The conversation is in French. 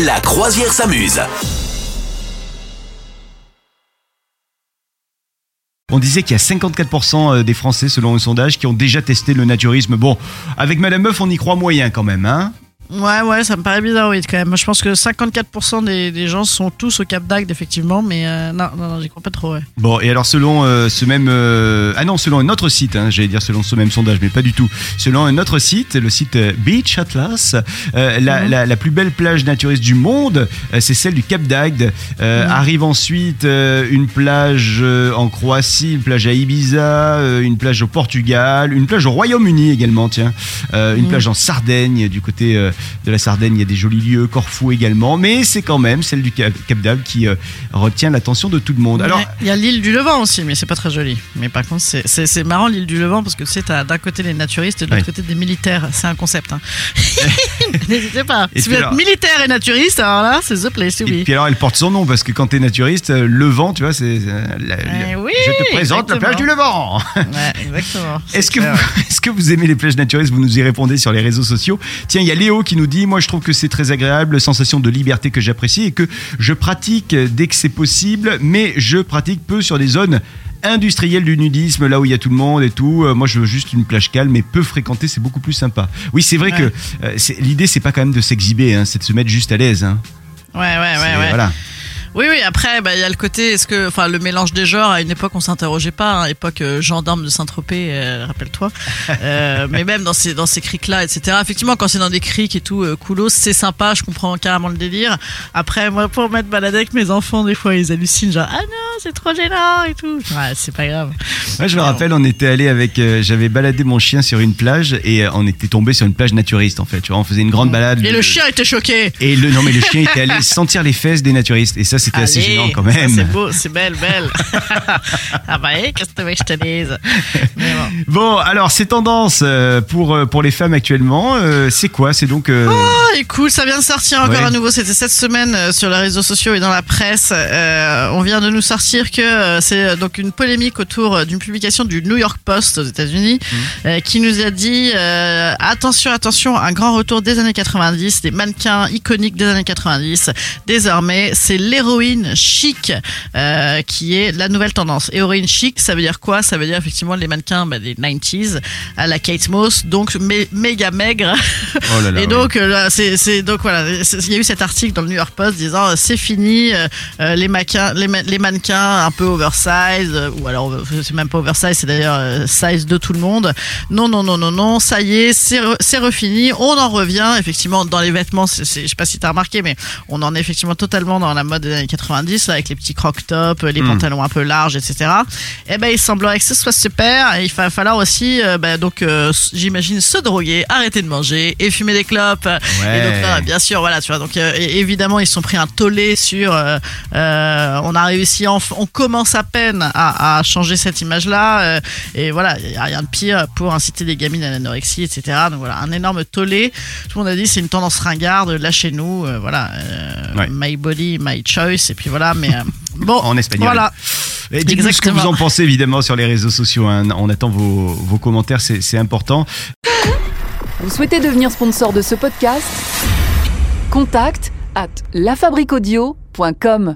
La croisière s'amuse. On disait qu'il y a 54% des Français, selon un sondage, qui ont déjà testé le naturisme. Bon, avec Madame Meuf, on y croit moyen quand même, hein? Ouais, ouais, ça me paraît bizarre, oui, quand même. Je pense que 54% des, des gens sont tous au Cap d'Agde, effectivement, mais euh, non, non, non, j'y crois pas trop, ouais. Bon, et alors selon euh, ce même... euh, ah non, selon un autre site, hein, j'allais dire selon ce même sondage, mais pas du tout. Selon un autre site, le site Beach Atlas, euh, la, la, la plus belle plage naturiste du monde, c'est celle du Cap d'Agde. Euh, Arrive ensuite une plage en Croatie, une plage à Ibiza, une plage au Portugal, une plage au Royaume-Uni également, tiens. Une plage en Sardaigne, du côté de la Sardaigne, il y a des jolis lieux, Corfou également, mais c'est quand même celle du Cap, Cap d'Agde qui euh, retient l'attention de tout le monde. Alors, Il y a l'île du Levant aussi, mais c'est pas très joli. Mais par contre, c'est- marrant l'île du Levant parce que tu sais, t'as d'un côté les naturistes et de l'autre Ouais. côté des militaires. C'est un concept. hein. N'hésitez pas. Et si vous êtes militaire et naturiste, alors là, c'est the place to Et puis alors, elle porte son nom parce que quand t'es naturiste, euh, Levant, tu vois, c'est. euh, Eh oui, je te présente la plage du Levant. Ouais, exactement. Est-ce que, vous, est-ce que vous aimez les plages naturistes? Vous nous y répondez sur les réseaux sociaux. Tiens, il y a Léo qui nous dit Moi, je trouve que c'est très agréable, sensation de liberté que j'apprécie et que je pratique dès que c'est possible, mais je pratique peu sur des zones industrielles du nudisme, là où il y a tout le monde et tout. Euh, moi, je veux juste une plage calme, mais peu fréquentée, c'est beaucoup plus sympa. Oui, c'est vrai Ouais. que euh, l'idée, c'est pas quand même de s'exhiber, hein, c'est de se mettre juste à l'aise. hein. Ouais, ouais, ouais, ouais. Voilà. Oui, oui, après, bah, il y a le côté, est-ce que, enfin, le mélange des genres, à une époque, on s'interrogeait pas, hein, époque euh, gendarme de Saint-Tropez, euh, rappelle-toi. Euh, mais même dans ces, dans ces criques-là, etc. Effectivement, quand c'est dans des criques et tout, euh, coolos, c'est sympa, je comprends carrément le délire. Après, moi, pour m'être baladé avec mes enfants, des fois, ils hallucinent, genre, ah non, c'est trop gênant et tout. Ouais, c'est pas grave. Ouais, je me rappelle, on était allé avec, euh, j'avais baladé mon chien sur une plage et euh, on était tombé sur une plage naturiste en fait. Tu vois, on faisait une grande balade. Et le chien était choqué. Et le non mais le chien était allé sentir les fesses des naturistes et ça c'était assez Allez, gênant quand ça, même. C'est beau, c'est belle, belle. ah bah, eh, qu'est-ce que tu veux que je te dise? Mais bon. Bon, alors ces tendances euh, pour euh, pour les femmes actuellement, euh, c'est quoi? C'est donc euh, Ah, écoute, ça vient de sortir encore Ouais. à nouveau. C'était cette semaine euh, sur les réseaux sociaux et dans la presse. Euh, on vient de nous sortir que euh, c'est euh, donc une polémique autour euh, d'une publication du New York Post aux États-Unis Mmh. qui nous a dit euh, attention, attention, un grand retour des années 90, des mannequins iconiques des années 90. Désormais, c'est l'héroïne chic euh, qui est la nouvelle tendance. Héroïne chic, ça veut dire quoi? Ça veut dire effectivement les mannequins bah, des 90s à la Kate Moss, donc mé- méga maigre. oh là là. Et ouais. donc euh, c'est donc voilà, il y a eu cet article dans le New York Post disant c'est fini les mannequins un peu oversize euh, ou alors euh, c'est même pas oversize, c'est d'ailleurs euh, size de tout le monde. Non non non non non, ça y est, c'est re- refini, on en revient effectivement dans les vêtements, c'est c'est- je sais pas si tu as remarqué mais on en est effectivement totalement dans la mode des années 90 avec les petits croc tops, les Mm. pantalons un peu larges etc. Et ben il semblerait que ce soit super et il va falloir aussi euh, ben, donc euh, j'imagine se droguer, arrêter de manger et fumer des clopes. Ouais. Et donc là, bien sûr, voilà, tu vois. Donc euh, évidemment, ils sont pris un tollé sur. on a réussi, enf- on commence à peine à, à changer cette image-là. euh, et voilà, il y a rien de pire pour inciter des gamines à l'anorexie, etc. Donc voilà, un énorme tollé. Tout le monde a dit c'est une tendance ringarde, lâchez-nous. euh, voilà, euh, Ouais. my body, my choice. Et puis voilà, mais euh, bon, En espagnol. Voilà. Et dites-nous ce que vous en pensez évidemment sur les réseaux sociaux. hein. On attend vos, vos commentaires, c'est c'est important. Vous souhaitez devenir sponsor de ce podcast? Contact à lafabriquaudio.com.